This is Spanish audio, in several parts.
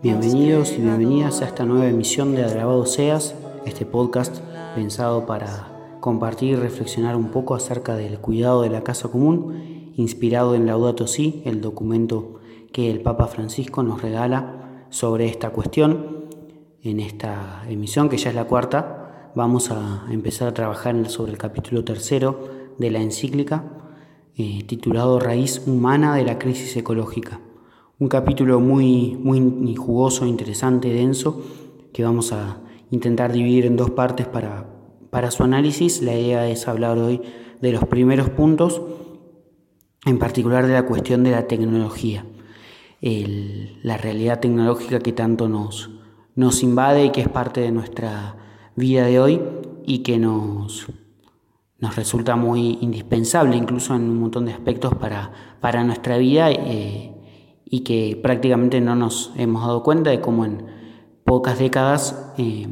Bienvenidos y bienvenidas a esta nueva emisión de Alabado Seas, este podcast pensado para compartir y reflexionar un poco acerca del cuidado de la casa común, inspirado en Laudato Si, el documento que el Papa Francisco nos regala sobre esta cuestión. En esta emisión, que ya es la cuarta, vamos a empezar a trabajar sobre el capítulo tercero de la encíclica, eh, titulado Raíz humana de la crisis ecológica. Un capítulo muy, muy jugoso, interesante, denso, que vamos a intentar dividir en dos partes para, para su análisis. La idea es hablar hoy de los primeros puntos, en particular de la cuestión de la tecnología, la realidad tecnológica que tanto nos, nos invade y que es parte de nuestra vida de hoy y que nos, nos resulta muy indispensable incluso en un montón de aspectos para, para nuestra vida. Eh, y que prácticamente no nos hemos dado cuenta de cómo en pocas décadas eh,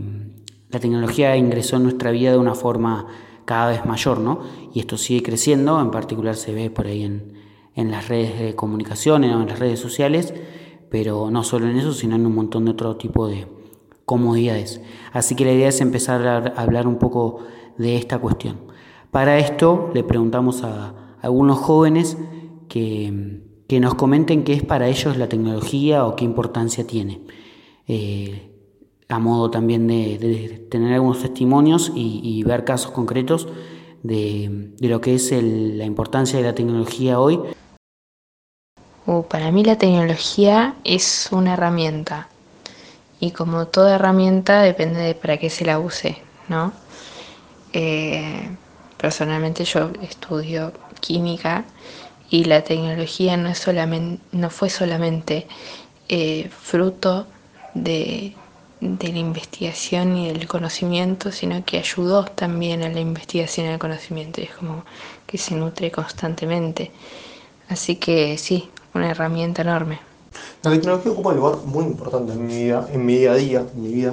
la tecnología ingresó en nuestra vida de una forma cada vez mayor, ¿no? Y esto sigue creciendo, en particular se ve por ahí en, en las redes de comunicación, en las redes sociales, pero no solo en eso, sino en un montón de otro tipo de comodidades. Así que la idea es empezar a hablar un poco de esta cuestión. Para esto le preguntamos a algunos jóvenes que que nos comenten qué es para ellos la tecnología o qué importancia tiene. Eh, a modo también de, tener algunos testimonios y, ver casos concretos de, lo que es la importancia de la tecnología hoy. Uh, para mí la tecnología es una herramienta y como toda herramienta depende de para qué se la use, ¿no? Eh, personalmente yo estudio química y la tecnología no, es solamente, no fue solamente eh, fruto de, de, la investigación y del conocimiento, sino que ayudó también a la investigación y al conocimiento, y es como que se nutre constantemente. Así que sí, una herramienta enorme. La tecnología ocupa un lugar muy importante en mi vida, en mi día a día, en mi vida,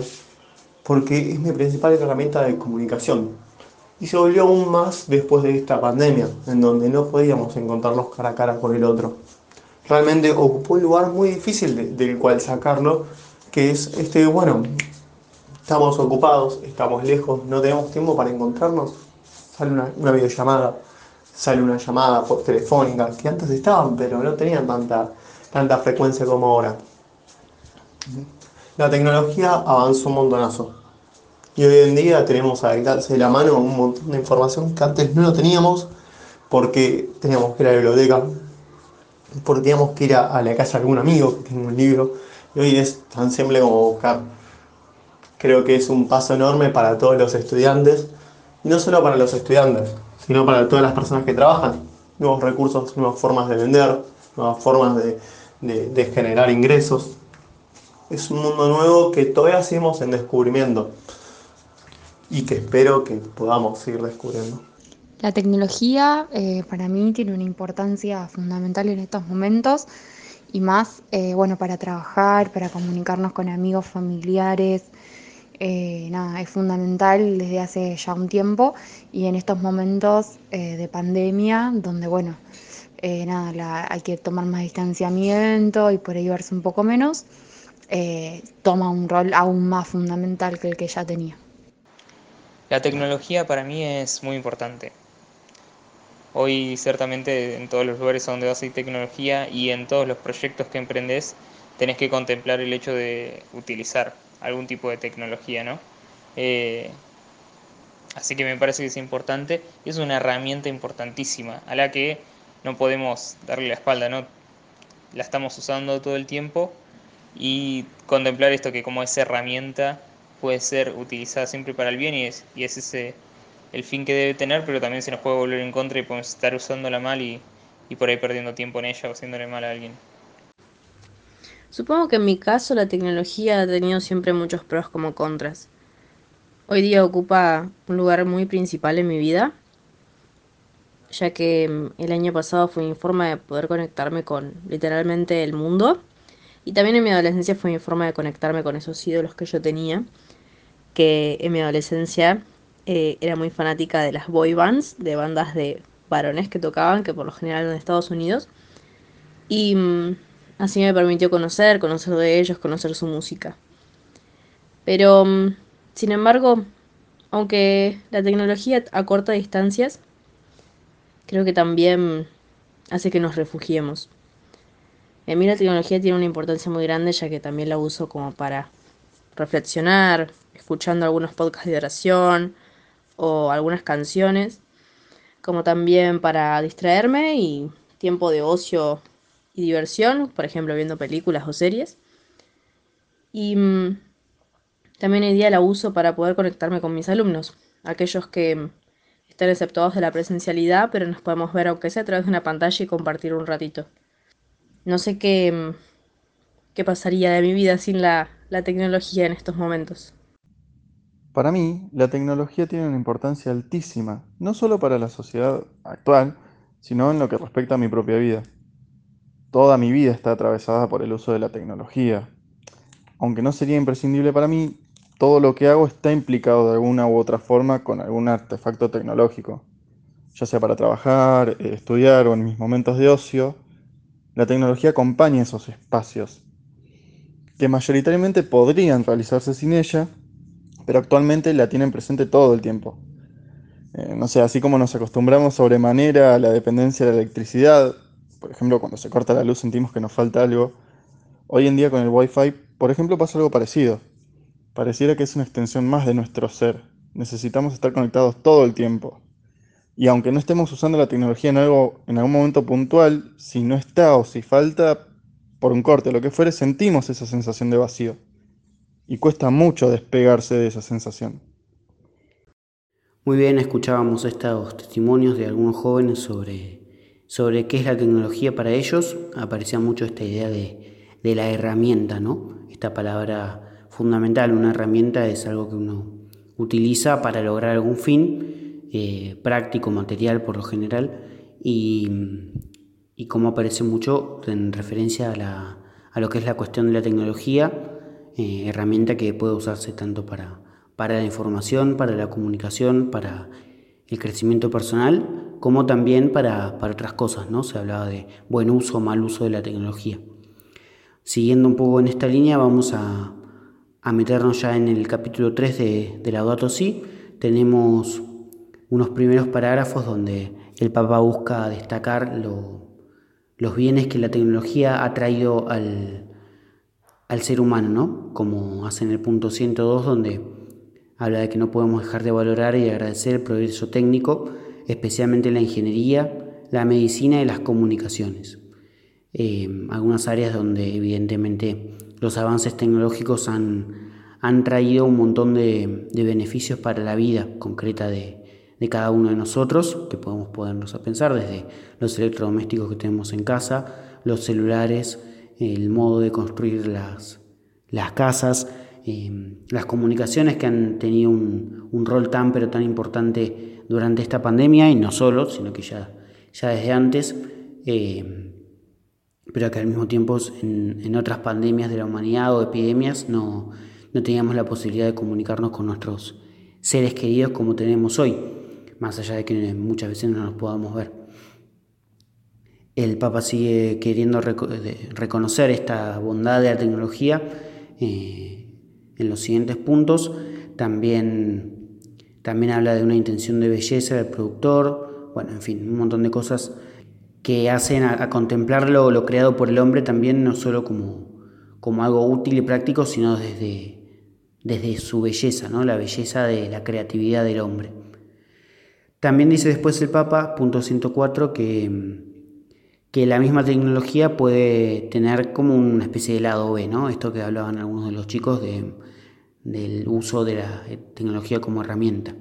porque es mi principal herramienta de comunicación y se volvió aún más después de esta pandemia, en donde no podíamos encontrarnos cara a cara con el otro. Realmente ocupó un lugar muy difícil del cual sacarlo, que es este, bueno, estamos ocupados, estamos lejos, no tenemos tiempo para encontrarnos, sale una, una videollamada, sale una llamada por telefónica, que antes estaban, pero no tenían tanta, tanta frecuencia como ahora. La tecnología avanzó un montonazo y hoy en día tenemos a alcance de la mano un montón de información que antes no lo teníamos porque teníamos que ir a la biblioteca, porque teníamos que ir a, la casa de algún amigo que tiene un libro. Y hoy es tan simple como buscar. Creo que es un paso enorme para todos los estudiantes, y no solo para los estudiantes, sino para todas las personas que trabajan. Nuevos recursos, nuevas formas de vender, nuevas formas de, de generar ingresos. Es un mundo nuevo que todavía seguimos en descubrimiento y que espero que podamos seguir descubriendo. La tecnología eh, para mí tiene una importancia fundamental en estos momentos y más, eh, bueno, para trabajar, para comunicarnos con amigos, familiares. Eh, nada, es fundamental desde hace ya un tiempo y en estos momentos de pandemia, donde, bueno, nada, hay que tomar más distanciamiento y por ahí verse un poco menos, toma un rol aún más fundamental que el que ya tenía. La tecnología para mí es muy importante. Hoy ciertamente en todos los lugares donde vas hay tecnología y en todos los proyectos que emprendes tenés que contemplar el hecho de utilizar algún tipo de tecnología, ¿no? Eh, así que me parece que es importante y es una herramienta importantísima a la que no podemos darle la espalda, ¿no? La estamos usando todo el tiempo y contemplar esto que como esa herramienta puede ser utilizada siempre para el bien y es, es el fin que debe tener, pero también se nos puede volver en contra y podemos estar usándola mal y, y por ahí perdiendo tiempo en ella o haciéndole mal a alguien. Supongo que en mi caso la tecnología ha tenido siempre muchos pros como contras. Hoy día ocupa un lugar muy principal en mi vida, ya que mm, el año pasado fue mi forma de poder conectarme con literalmente el mundo. Y también en mi adolescencia fue mi forma de conectarme con esos ídolos que yo tenía que en mi adolescencia eh, era muy fanática de las boy bands, de bandas de varones que tocaban, que por lo general eran de Estados Unidos. Y mm, Así me permitió conocer, conocer de ellos, conocer su música. Pero, mm, sin embargo, aunque la tecnología acorta distancias, creo que también hace que nos refugiemos. En mí la tecnología tiene una importancia muy grande ya que también la uso como para reflexionar, escuchando algunos podcasts de oración o algunas canciones, como también para distraerme y tiempo de ocio y diversión, por ejemplo viendo películas o series. Y mm, también hoy día la uso para poder conectarme con mis alumnos, aquellos que están exceptuados de la presencialidad, pero nos podemos ver aunque sea a través de una pantalla y compartir un ratito. No sé qué, qué pasaría de mi vida sin la, la tecnología en estos momentos. Para mí, la tecnología tiene una importancia altísima, no solo para la sociedad actual, sino en lo que respecta a mi propia vida. Toda mi vida está atravesada por el uso de la tecnología. Aunque no sería imprescindible para mí, todo lo que hago está implicado de alguna u otra forma con algún artefacto tecnológico, ya sea para trabajar, eh, estudiar o en mis momentos de ocio. La tecnología acompaña esos espacios, que mayoritariamente podrían realizarse sin ella, pero actualmente la tienen presente todo el tiempo. Eh, no sé, así como nos acostumbramos sobremanera a la dependencia de la electricidad, por ejemplo, cuando se corta la luz sentimos que nos falta algo, hoy en día con el Wi-Fi, por ejemplo, pasa algo parecido. Pareciera que es una extensión más de nuestro ser. Necesitamos estar conectados todo el tiempo. Y aunque no estemos usando la tecnología en algo en algún momento puntual, si no está o si falta por un corte, lo que fuere, sentimos esa sensación de vacío. Y cuesta mucho despegarse de esa sensación. Muy bien, escuchábamos estos testimonios de algunos jóvenes sobre, sobre qué es la tecnología para ellos. Aparecía mucho esta idea de, de la herramienta, ¿no? Esta palabra fundamental. Una herramienta es algo que uno utiliza para lograr algún fin, eh, práctico, material por lo general, y, como aparece mucho en referencia a, lo que es la cuestión de la tecnología, eh, herramienta que puede usarse tanto para, para la información, para la comunicación, para el crecimiento personal, como también para, para otras cosas, ¿no? Se hablaba de buen uso o mal uso de la tecnología. Siguiendo un poco en esta línea, vamos a, a meternos ya en el capítulo 3 de, de Laudato Si, tenemos unos primeros parágrafos donde el Papa busca destacar los bienes que la tecnología ha traído al, al ser humano, ¿no? Como hace en el punto 102, donde habla de que no podemos dejar de valorar y agradecer el progreso técnico, especialmente la ingeniería, la medicina y las comunicaciones. Eh, algunas áreas donde evidentemente los avances tecnológicos han, han traído un montón de, beneficios para la vida concreta de, cada uno de nosotros, que podemos ponernos a pensar desde los electrodomésticos que tenemos en casa, los celulares, el modo de construir las, las casas, eh, las comunicaciones que han tenido un, un, rol tan pero tan importante durante esta pandemia y no solo, sino que ya, ya desde antes. Eh, pero que al mismo tiempo en, otras pandemias de la humanidad o epidemias no, no teníamos la posibilidad de comunicarnos con nuestros seres queridos como tenemos hoy, más allá de que muchas veces no nos podamos ver. El Papa sigue queriendo reconocer esta bondad de la tecnología eh, en los siguientes puntos. También, también habla de una intención de belleza del productor, bueno, en fin, un montón de cosas que hacen a, contemplar lo, creado por el hombre también no solo como, como algo útil y práctico, sino desde, desde su belleza, ¿no? la belleza de la creatividad del hombre. También dice después el Papa, punto 104, que, que la misma tecnología puede tener como una especie de lado B, ¿no? esto que hablaban algunos de los chicos de, del uso de la tecnología como herramienta.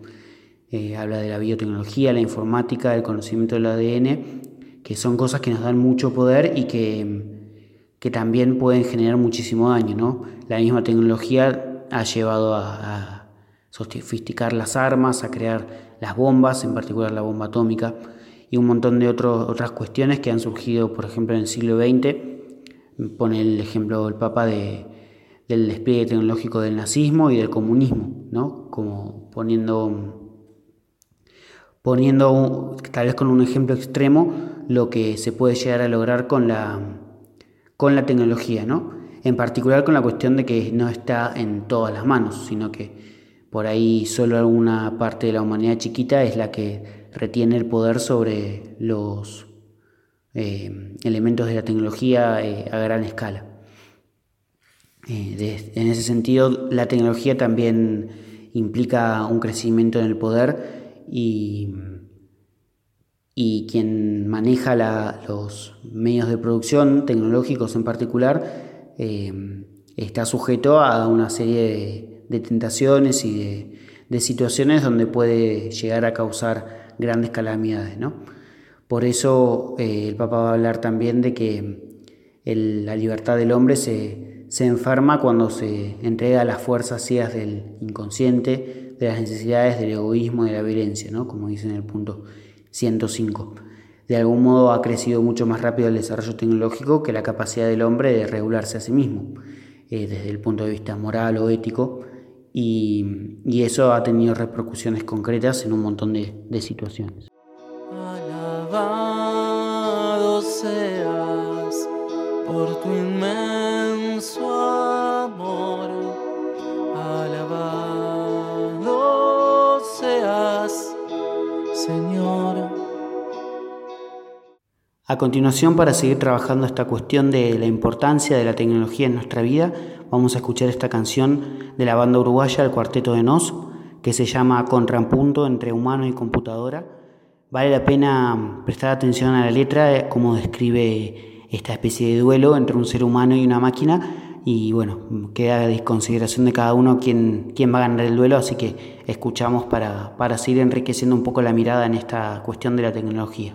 Eh, habla de la biotecnología, la informática, el conocimiento del ADN que son cosas que nos dan mucho poder y que, que también pueden generar muchísimo daño. ¿no? La misma tecnología ha llevado a, sofisticar las armas, a crear las bombas, en particular la bomba atómica, y un montón de otras cuestiones que han surgido, por ejemplo, en el siglo XX. Pone el ejemplo del Papa de, del despliegue tecnológico del nazismo y del comunismo, ¿no? como poniendo poniendo tal vez con un ejemplo extremo lo que se puede llegar a lograr con la, con la tecnología, ¿no? En particular con la cuestión de que no está en todas las manos, sino que por ahí solo alguna parte de la humanidad chiquita es la que retiene el poder sobre los eh, elementos de la tecnología eh, a gran escala. Eh, en ese sentido, la tecnología también implica un crecimiento en el poder y, y quien maneja los medios de producción tecnológicos en particular está sujeto a una serie de, tentaciones y de, situaciones donde puede llegar a causar grandes calamidades. ¿no? Por eso eh, el Papa va a hablar también de que la libertad del hombre se, se, enferma cuando se entrega a las fuerzas ciegas del inconsciente, de las necesidades, del egoísmo, de la violencia, ¿no? como dice en el punto 105. De algún modo ha crecido mucho más rápido el desarrollo tecnológico que la capacidad del hombre de regularse a sí mismo, eh, desde el punto de vista moral o ético, y, y, eso ha tenido repercusiones concretas en un montón de, de situaciones. Alabado seas por tu inmenso amor. Alabado seas, Señor. A continuación, para seguir trabajando esta cuestión de la importancia de la tecnología en nuestra vida, vamos a escuchar esta canción de la banda uruguaya El Cuarteto de Nos, que se llama Contrapunto entre humano y computadora Vale la pena prestar atención a la letra, eh, cómo describe esta especie de duelo entre un ser humano y una máquina. Y bueno, queda a consideración de cada uno quién, quién va a ganar el duelo, así que escuchamos para, para seguir enriqueciendo un poco la mirada en esta cuestión de la tecnología.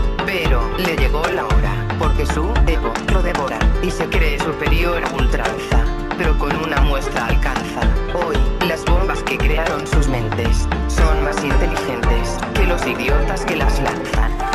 pero le llegó la hora, porque su ego lo devora y se cree superior a ultranza, pero con una muestra alcanza. Hoy, las bombas que crearon sus mentes son más inteligentes que los idiotas que las lanzan.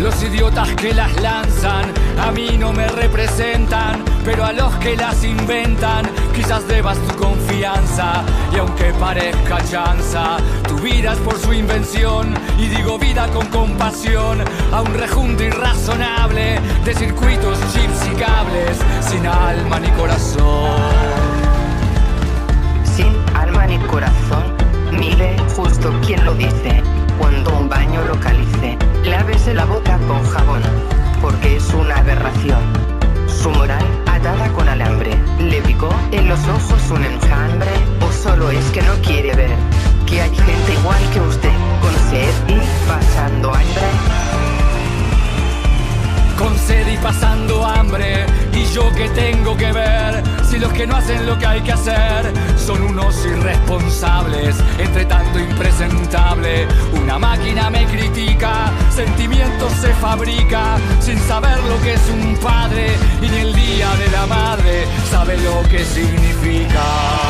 Los idiotas que las lanzan a mí no me representan, pero a los que las inventan quizás debas tu confianza. Y aunque parezca chanza, tu vida es por su invención. Y digo vida con compasión a un rejunto irrazonable de circuitos, chips y cables, sin alma ni corazón. Sin alma ni corazón, mire justo quien lo dice cuando un baño localice. Lávese la boca con jabón, porque es una aberración. Su moral atada con alambre. ¿Le picó en los ojos un enjambre? ¿O solo es que no quiere ver que hay gente igual que usted, con sed y pasando hambre? Con sed y pasando hambre, y yo que tengo que ver si los que no hacen lo que hay que hacer son unos irresponsables, entre tanto impresentable. Una máquina me critica, sentimientos se fabrica sin saber lo que es un padre y ni el día de la madre sabe lo que significa.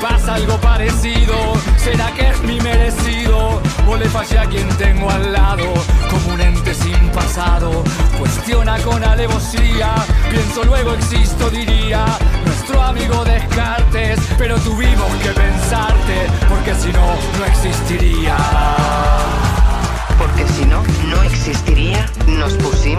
Pasa algo parecido, será que es mi merecido. O le fallé a quien tengo al lado, como un ente sin pasado. Cuestiona con alevosía, pienso luego existo, diría. Nuestro amigo Descartes, pero tuvimos que pensarte, porque si no, no existiría porque si no, no existiría. Nos pusimos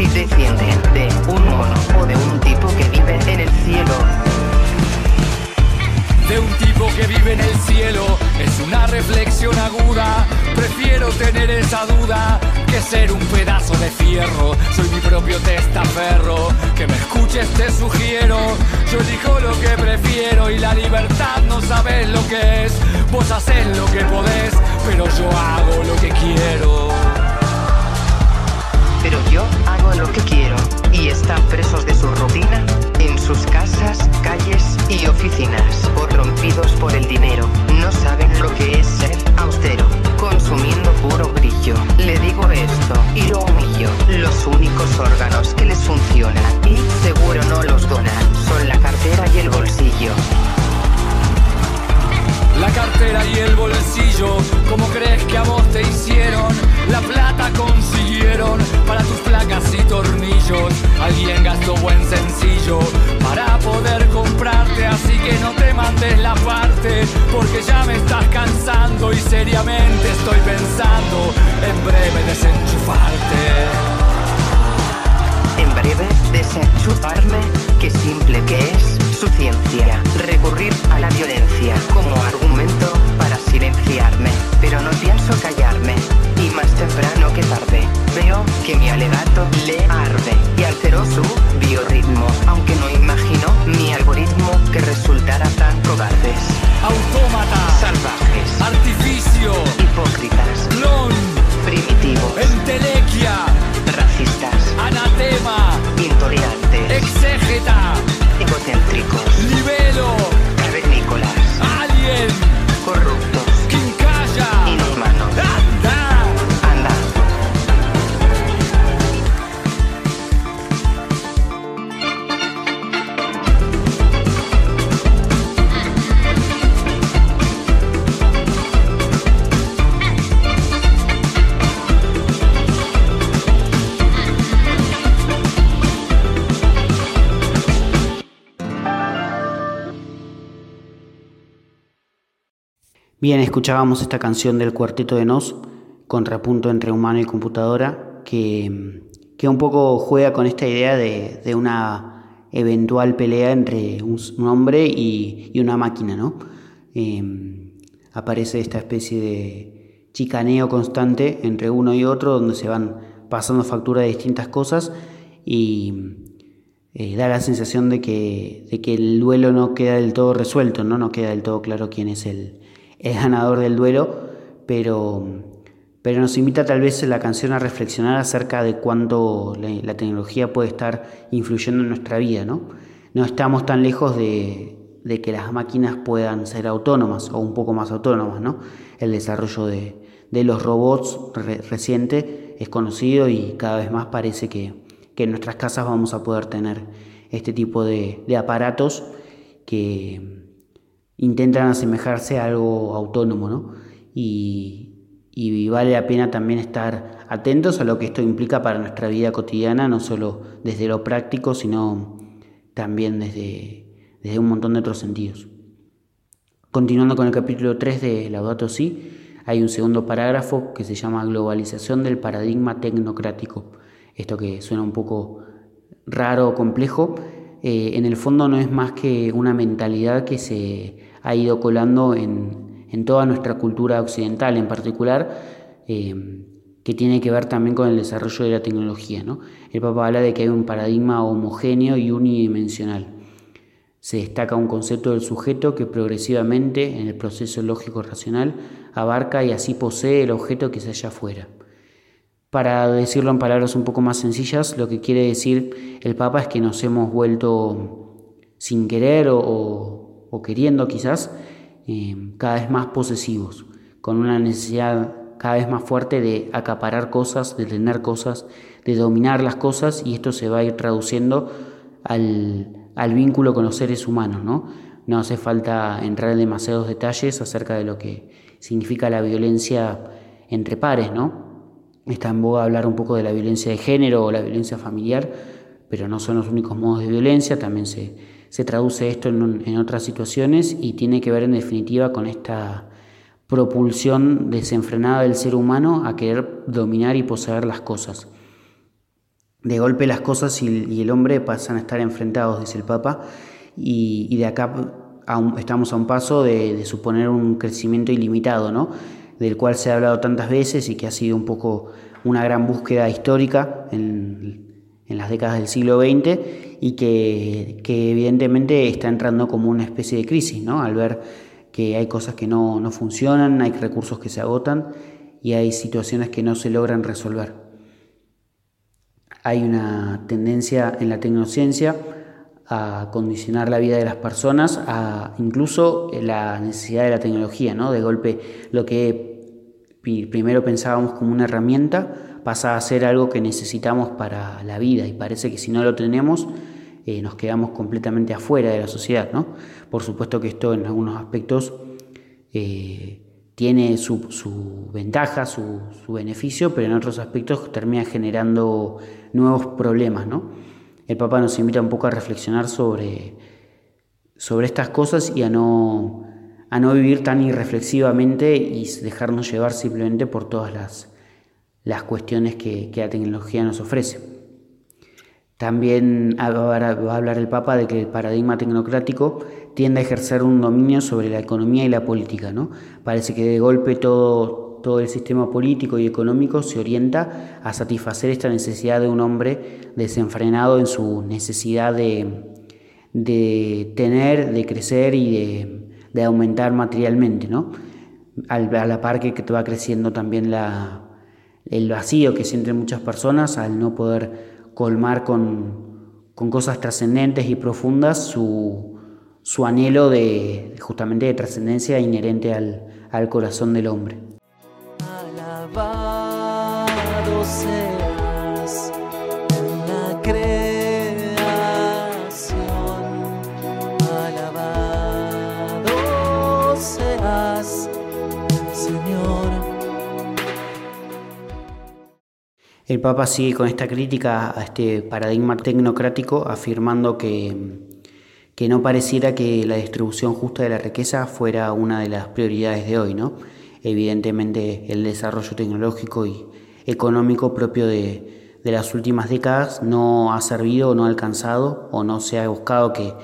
si descienden de un mono o de un tipo que vive en el cielo. De un tipo que vive en el cielo es una reflexión aguda. Prefiero tener esa duda que ser un pedazo de fierro. Soy mi propio testaferro. Que me escuches te sugiero. Yo elijo lo que prefiero y la libertad no sabes lo que es. Vos haces lo que podés, pero yo hago lo que quiero. Pero yo lo que quiero y están presos de su rutina en sus casas, calles y oficinas, corrompidos por el dinero. No saben lo que es ser austero, consumiendo puro brillo. Bien, escuchábamos esta canción del Cuarteto de Nos, contrapunto entre humano y computadora, que, que un poco juega con esta idea de, de una eventual pelea entre un, hombre y, y una máquina, ¿no? Eh, aparece esta especie de chicaneo constante entre uno y otro, donde se van pasando factura de distintas cosas y eh, da la sensación de que, de que el duelo no queda del todo resuelto, no, no queda del todo claro quién es el, el ganador del duelo, pero, pero nos invita tal vez la canción a reflexionar acerca de cuánto la, tecnología puede estar influyendo en nuestra vida, ¿no? No estamos tan lejos de, de que las máquinas puedan ser autónomas o un poco más autónomas, ¿no? El desarrollo de, de los robots re- reciente es conocido y cada vez más parece que, que en nuestras casas vamos a poder tener este tipo de, de aparatos que intentan asemejarse a algo autónomo, ¿no? Y, vale la pena también estar atentos a lo que esto implica para nuestra vida cotidiana, no solo desde lo práctico, sino también desde, desde un montón de otros sentidos. Continuando con el capítulo 3 de Laudato Si, hay un segundo parágrafo que se llama Globalización del paradigma tecnocrático. Esto que suena un poco raro o complejo, eh, en el fondo no es más que una mentalidad que se ha ido colando en, en toda nuestra cultura occidental en particular, eh, que tiene que ver también con el desarrollo de la tecnología. ¿no? El Papa habla de que hay un paradigma homogéneo y unidimensional. Se destaca un concepto del sujeto que progresivamente, en el proceso lógico-racional, abarca y así posee el objeto que se halla afuera. Para decirlo en palabras un poco más sencillas, lo que quiere decir el Papa es que nos hemos vuelto sin querer o, o, o queriendo quizás eh, cada vez más posesivos, con una necesidad cada vez más fuerte de acaparar cosas, de tener cosas, de dominar las cosas y esto se va a ir traduciendo al, al vínculo con los seres humanos, ¿no? No hace falta entrar en demasiados detalles acerca de lo que significa la violencia entre pares, ¿no? Está en boga hablar un poco de la violencia de género o la violencia familiar, pero no son los únicos modos de violencia, también se, se traduce esto en, en otras situaciones y tiene que ver en definitiva con esta propulsión desenfrenada del ser humano a querer dominar y poseer las cosas. de golpe las cosas y, el hombre pasan a estar enfrentados, dice el Papa, y, de acá estamos a un paso de, suponer un crecimiento ilimitado, ¿no? del cual se ha hablado tantas veces y que ha sido un poco una gran búsqueda histórica en, las décadas del siglo XX y que, evidentemente está entrando como una especie de crisis, ¿no? al ver que hay cosas que no, no funcionan, hay recursos que se agotan y hay situaciones que no se logran resolver. Hay una tendencia en la tecnociencia a condicionar la vida de las personas, a incluso la necesidad de la tecnología, ¿no? De golpe lo que primero pensábamos como una herramienta pasa a ser algo que necesitamos para la vida y parece que si no lo tenemos eh, nos quedamos completamente afuera de la sociedad, ¿no? Por supuesto que esto en algunos aspectos eh, tiene su, ventaja, su, beneficio, pero en otros aspectos termina generando nuevos problemas. ¿no? El Papa nos invita un poco a reflexionar sobre, sobre estas cosas y a no, a no vivir tan irreflexivamente y dejarnos llevar simplemente por todas las, las cuestiones que, que la tecnología nos ofrece. También va a hablar el Papa de que el paradigma tecnocrático tiende a ejercer un dominio sobre la economía y la política. ¿no? Parece que de golpe todo, todo el sistema político y económico se orienta a satisfacer esta necesidad de un hombre desenfrenado en su necesidad de, de tener, de crecer y de, de aumentar materialmente. ¿no? a la par que, va creciendo también la, el vacío que sienten muchas personas al no poder colmar con, cosas trascendentes y profundas su, anhelo de justamente de trascendencia inherente al, al corazón del hombre. El Papa sigue con esta crítica a este paradigma tecnocrático, afirmando que, que no pareciera que la distribución justa de la riqueza fuera una de las prioridades de hoy. ¿no? Evidentemente el desarrollo tecnológico y económico propio de, las últimas décadas no ha servido o no ha alcanzado o no se ha buscado que,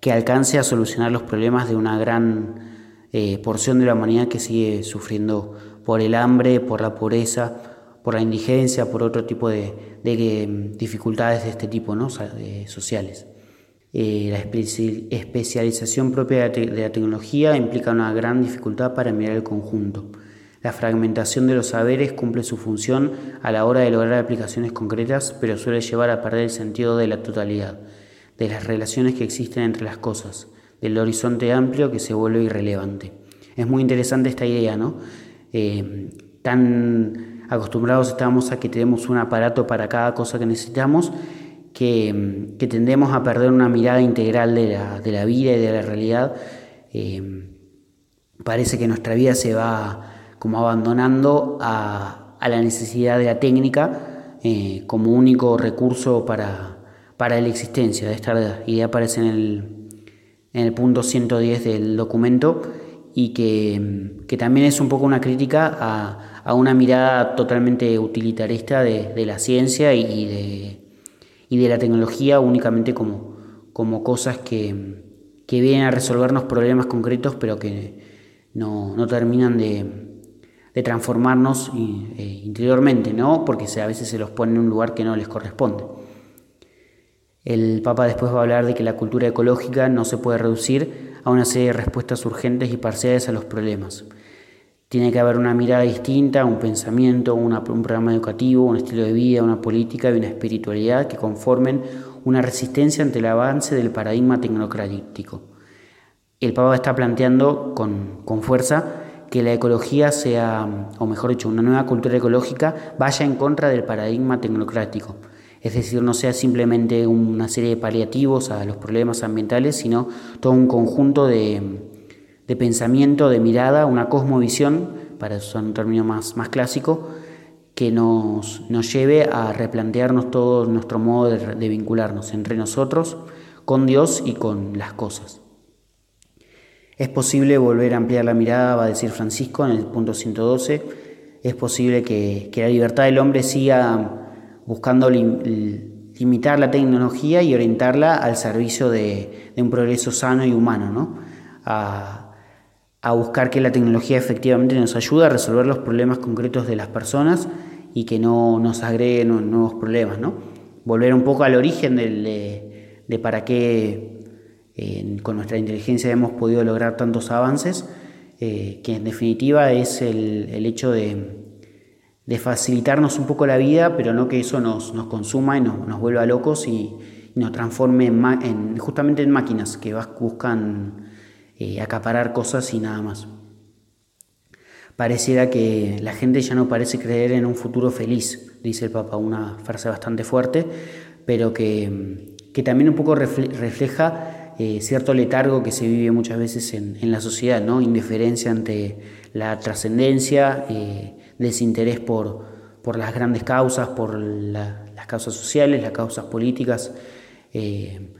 que alcance a solucionar los problemas de una gran eh, porción de la humanidad que sigue sufriendo por el hambre, por la pobreza, por la indigencia, por otro tipo de, mm, dificultades de este tipo ¿no? sociales. Eh, la especialización propia de la tecnología implica una gran dificultad para mirar el conjunto. La fragmentación de los saberes cumple su función a la hora de lograr aplicaciones concretas, pero suele llevar a perder el sentido de la totalidad, de las relaciones que existen entre las cosas, del horizonte amplio que se vuelve irrelevante. Es muy interesante esta idea, ¿no? Eh, tan acostumbrados estamos a que tenemos un aparato para cada cosa que necesitamos, que, tendemos a perder una mirada integral de la, vida y de la realidad. Eh, parece que nuestra vida se va como abandonando a, la necesidad de la técnica eh, como único recurso para, para la existencia. Esta idea aparece en el, en el punto 110 del documento y que, también es un poco una crítica a, una mirada totalmente utilitarista de, la ciencia y de, y de, la tecnología únicamente como, como cosas que, vienen a resolvernos problemas concretos pero que no, terminan de, transformarnos eh, interiormente, ¿no? porque a veces se los pone en un lugar que no les corresponde. El Papa después va a hablar de que la cultura ecológica no se puede reducir a una serie de respuestas urgentes y parciales a los problemas. Tiene que haber una mirada distinta, un pensamiento, un programa educativo, un estilo de vida, una política y una espiritualidad que conformen una resistencia ante el avance del paradigma tecnocrático. El Papa está planteando con, con fuerza que la ecología sea, o mejor dicho, una nueva cultura ecológica vaya en contra del paradigma tecnocrático es decir, no sea simplemente una serie de paliativos a los problemas ambientales, sino todo un conjunto de, pensamiento, de mirada, una cosmovisión, para usar un término más, más clásico, que nos, nos, lleve a replantearnos todo nuestro modo de, de vincularnos entre nosotros, con Dios y con las cosas. Es posible volver a ampliar la mirada, va a decir Francisco en el punto 112, es posible que, que la libertad del hombre siga buscando limitar la tecnología y orientarla al servicio de, un progreso sano y humano, ¿no? a, buscar que la tecnología efectivamente nos ayude a resolver los problemas concretos de las personas y que no nos agregue nuevos problemas. ¿no? Volver un poco al origen de, de para qué con nuestra inteligencia hemos podido lograr tantos avances, eh, que en definitiva es el, hecho de, facilitarnos un poco la vida, pero no que eso nos, consuma y nos, vuelva locos y, nos transforme en, justamente en máquinas que buscan eh, acaparar cosas y nada más. Pareciera que la gente ya no parece creer en un futuro feliz, dice el Papa, una frase bastante fuerte, pero que, también un poco refleja eh, cierto letargo que se vive muchas veces en, la sociedad, ¿no? indiferencia ante la trascendencia, eh, desinterés por, por, las grandes causas, por las causas sociales, las causas políticas. Eh,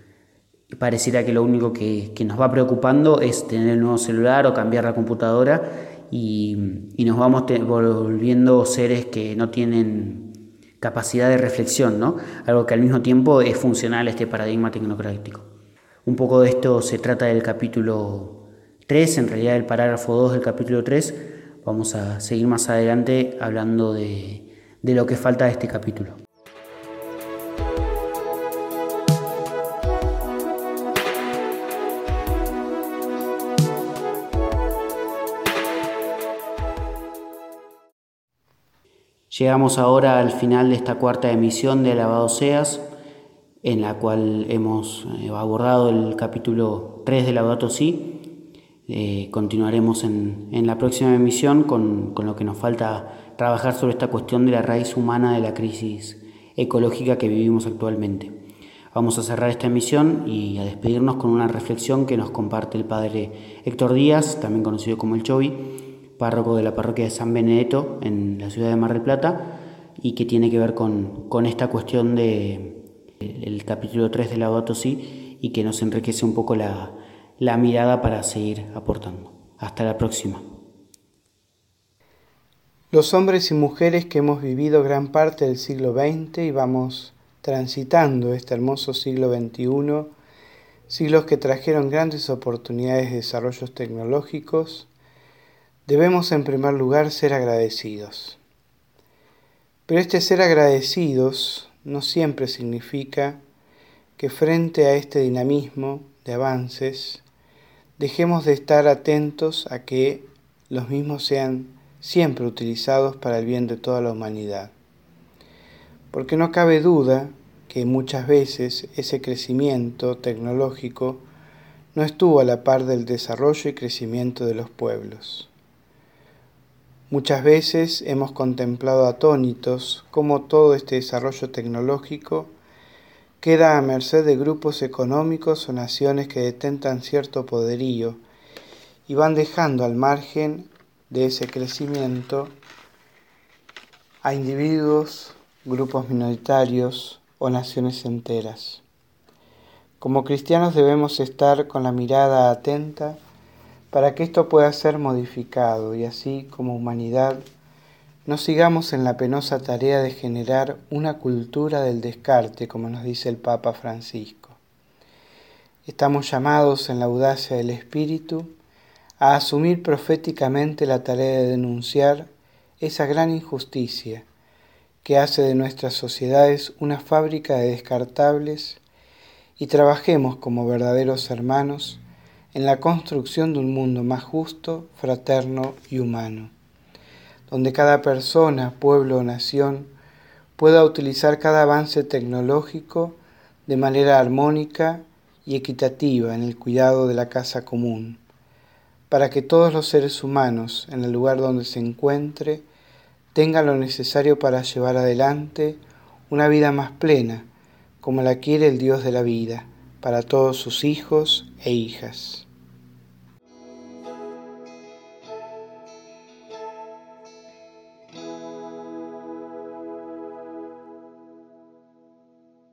pareciera que lo único que, nos va preocupando es tener el nuevo celular o cambiar la computadora y, nos vamos volviendo seres que no tienen capacidad de reflexión, ¿no? algo que al mismo tiempo es funcional este paradigma tecnocrático. Un poco de esto se trata del capítulo 3, en realidad el parágrafo 2 del capítulo 3. Vamos a seguir más adelante hablando de, lo que falta de este capítulo. Llegamos ahora al final de esta cuarta emisión de Alabado Seas en la cual hemos eh, abordado el capítulo 3 de Laudato Si. Eh, continuaremos en, la próxima emisión con, lo que nos falta trabajar sobre esta cuestión de la raíz humana de la crisis ecológica que vivimos actualmente. Vamos a cerrar esta emisión y a despedirnos con una reflexión que nos comparte el padre Héctor Díaz, también conocido como el Chovi, párroco de la parroquia de San Benedetto en la ciudad de Mar del Plata, y que tiene que ver con esta cuestión de, capítulo 3 de Laudato Si y que nos enriquece un poco la, la mirada para seguir aportando. Hasta la próxima. Los hombres y mujeres que hemos vivido gran parte del siglo XX y vamos transitando este hermoso siglo XXI, siglos que trajeron grandes oportunidades de desarrollos tecnológicos, debemos en primer lugar ser agradecidos. Pero este ser agradecidos no siempre significa que frente a este dinamismo de avances dejemos de estar atentos a que los mismos sean siempre utilizados para el bien de toda la humanidad. Porque no cabe duda que muchas veces ese crecimiento tecnológico no estuvo a la par del desarrollo y crecimiento de los pueblos. Muchas veces hemos contemplado atónitos cómo todo este desarrollo tecnológico queda a merced de grupos económicos o naciones que detentan cierto poderío y van dejando al margen de ese crecimiento a individuos, grupos minoritarios o naciones enteras. Como cristianos debemos estar con la mirada atenta para que esto pueda ser modificado y así como humanidad no sigamos en la penosa tarea de generar una cultura del descarte, como nos dice el Papa Francisco. Estamos llamados en la audacia del Espíritu a asumir proféticamente la tarea de denunciar esa gran injusticia que hace de nuestras sociedades una fábrica de descartables y trabajemos como verdaderos hermanos en la construcción de un mundo más justo, fraterno y humano, donde cada persona, pueblo o nación pueda utilizar cada avance tecnológico de manera armónica y equitativa en el cuidado de la casa común, para que todos los seres humanos, en el lugar donde se encuentre, tengan lo necesario para llevar adelante una vida más plena, como la quiere el Dios de la vida, para todos sus hijos e hijas.